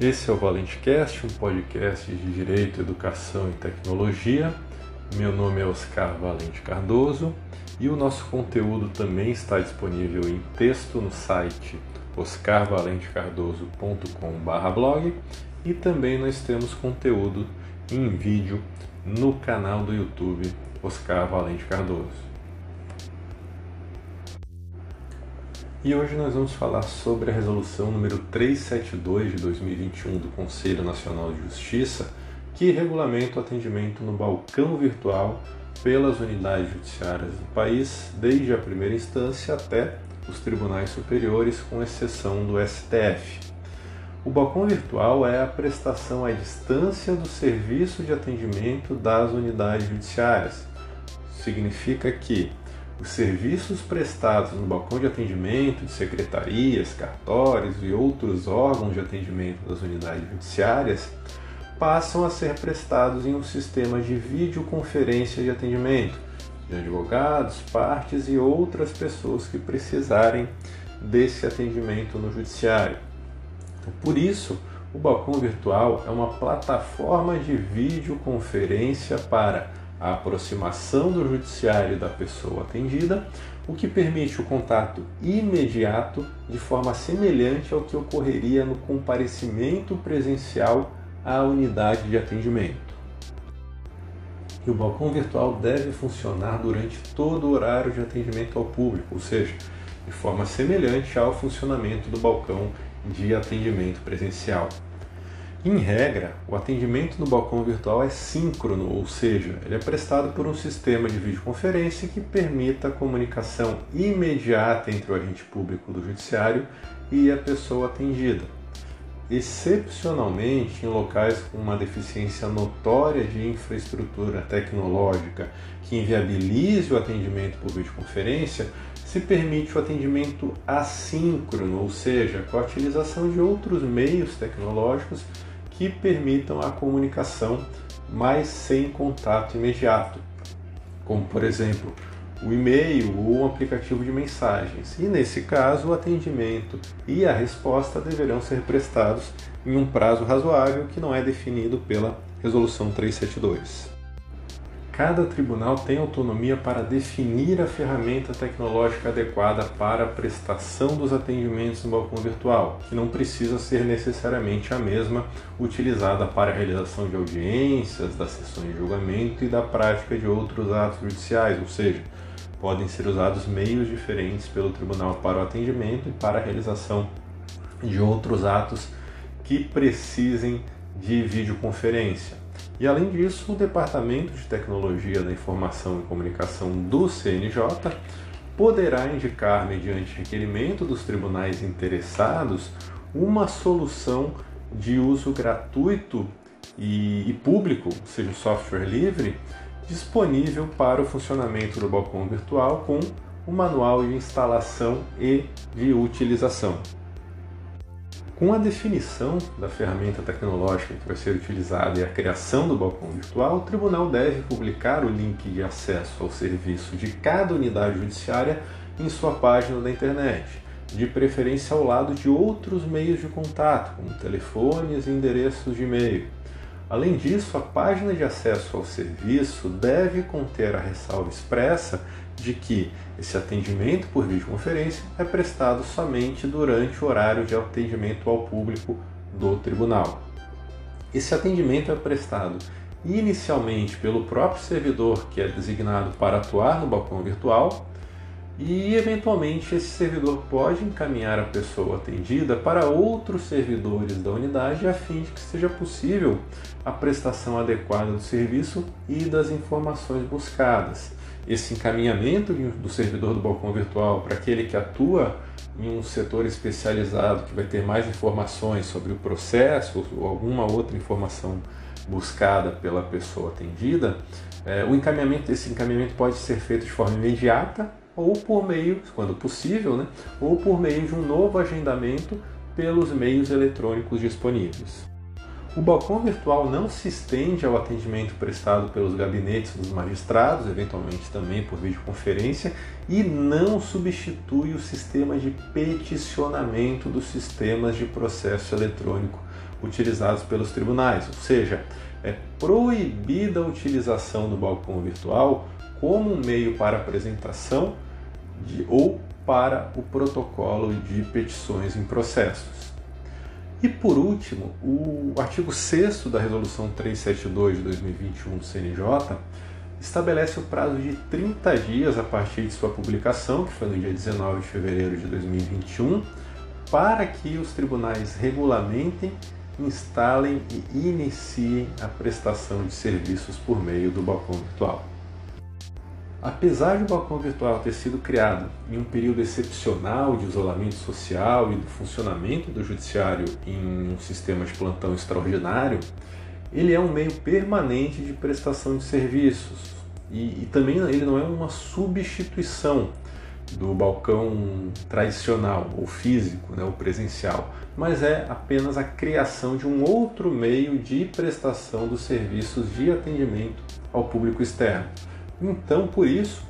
Esse é o ValenteCast, um podcast de Direito, Educação e Tecnologia. Meu nome é Oscar Valente Cardoso e o nosso conteúdo também está disponível em texto no site oscarvalentecardoso.com.br e também nós temos conteúdo em vídeo no canal do YouTube Oscar Valente Cardoso. E hoje nós vamos falar sobre a resolução número 372 de 2021 do Conselho Nacional de Justiça, que regulamenta o atendimento no balcão virtual pelas unidades judiciárias do país, desde a primeira instância até os tribunais superiores, com exceção do STF. O balcão virtual é a prestação à distância do serviço de atendimento das unidades judiciárias. Significa que os serviços prestados no balcão de atendimento de secretarias, cartórios e outros órgãos de atendimento das unidades judiciárias passam a ser prestados em um sistema de videoconferência de atendimento de advogados, partes e outras pessoas que precisarem desse atendimento no judiciário. Então, por isso, o balcão virtual é uma plataforma de videoconferência para a aproximação do judiciário da pessoa atendida, o que permite o contato imediato de forma semelhante ao que ocorreria no comparecimento presencial à unidade de atendimento. E o balcão virtual deve funcionar durante todo o horário de atendimento ao público, ou seja, de forma semelhante ao funcionamento do balcão de atendimento presencial. Em regra, o atendimento no balcão virtual é síncrono, ou seja, ele é prestado por um sistema de videoconferência que permita a comunicação imediata entre o agente público do judiciário e a pessoa atendida. Excepcionalmente, em locais com uma deficiência notória de infraestrutura tecnológica que inviabilize o atendimento por videoconferência, se permite o atendimento assíncrono, ou seja, com a utilização de outros meios tecnológicos que permitam a comunicação, mas sem contato imediato, como por exemplo o e-mail ou um aplicativo de mensagens. E nesse caso, o atendimento e a resposta deverão ser prestados em um prazo razoável que não é definido pela Resolução 372. Cada tribunal tem autonomia para definir a ferramenta tecnológica adequada para a prestação dos atendimentos no balcão virtual, que não precisa ser necessariamente a mesma utilizada para a realização de audiências, das sessões de julgamento e da prática de outros atos judiciais, ou seja, podem ser usados meios diferentes pelo tribunal para o atendimento e para a realização de outros atos que precisem de videoconferência. E além disso, o Departamento de Tecnologia da Informação e Comunicação do CNJ poderá indicar, mediante requerimento dos tribunais interessados, uma solução de uso gratuito e, e público, ou seja, software livre, disponível para o funcionamento do balcão virtual com o manual de instalação e de utilização. Com a definição da ferramenta tecnológica que vai ser utilizada e a criação do balcão virtual, o tribunal deve publicar o link de acesso ao serviço de cada unidade judiciária em sua página da internet, de preferência ao lado de outros meios de contato, como telefones e endereços de e-mail. Além disso, a página de acesso ao serviço deve conter a ressalva expressa de que esse atendimento por videoconferência é prestado somente durante o horário de atendimento ao público do tribunal. Esse atendimento é prestado inicialmente pelo próprio servidor que é designado para atuar no balcão virtual e eventualmente esse servidor pode encaminhar a pessoa atendida para outros servidores da unidade a fim de que seja possível a prestação adequada do serviço e das informações buscadas. Esse encaminhamento do servidor do balcão virtual para aquele que atua em um setor especializado que vai ter mais informações sobre o processo ou alguma outra informação buscada pela pessoa atendida, é, o encaminhamento esse encaminhamento pode ser feito de forma imediata ou por meio, quando possível, né, ou por meio de um novo agendamento pelos meios eletrônicos disponíveis. O balcão virtual não se estende ao atendimento prestado pelos gabinetes dos magistrados, eventualmente também por videoconferência, e não substitui o sistema de peticionamento dos sistemas de processo eletrônico utilizados pelos tribunais, ou seja, é proibida a utilização do balcão virtual como um meio para apresentação de, ou para o protocolo de petições em processos. E por último, o artigo 6 da Resolução 372 de 2021 do CNJ estabelece o prazo de 30 dias a partir de sua publicação, que foi no dia 19 de fevereiro de 2021, para que os tribunais regulamentem, instalem e iniciem a prestação de serviços por meio do balcão virtual. Apesar de o balcão virtual ter sido criado em um período excepcional de isolamento social e do funcionamento do judiciário em um sistema de plantão extraordinário, ele é um meio permanente de prestação de serviços e, e também ele não é uma substituição do balcão tradicional ou físico, né, ou presencial, mas é apenas a criação de um outro meio de prestação dos serviços de atendimento ao público externo. Então, por isso,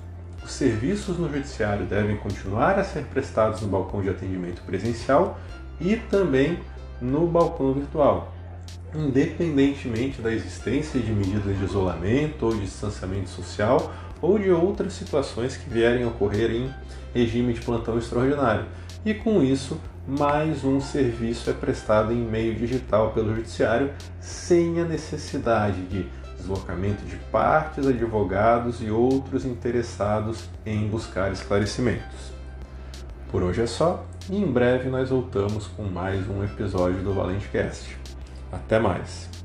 os serviços no judiciário devem continuar a ser prestados no balcão de atendimento presencial e também no balcão virtual, independentemente da existência de medidas de isolamento ou de distanciamento social ou de outras situações que vierem a ocorrer em regime de plantão extraordinário. E com isso, mais um serviço é prestado em meio digital pelo judiciário sem a necessidade de deslocamento de partes, advogados e outros interessados em buscar esclarecimentos. Por hoje é só e em breve nós voltamos com mais um episódio do Valente Cast. Até mais!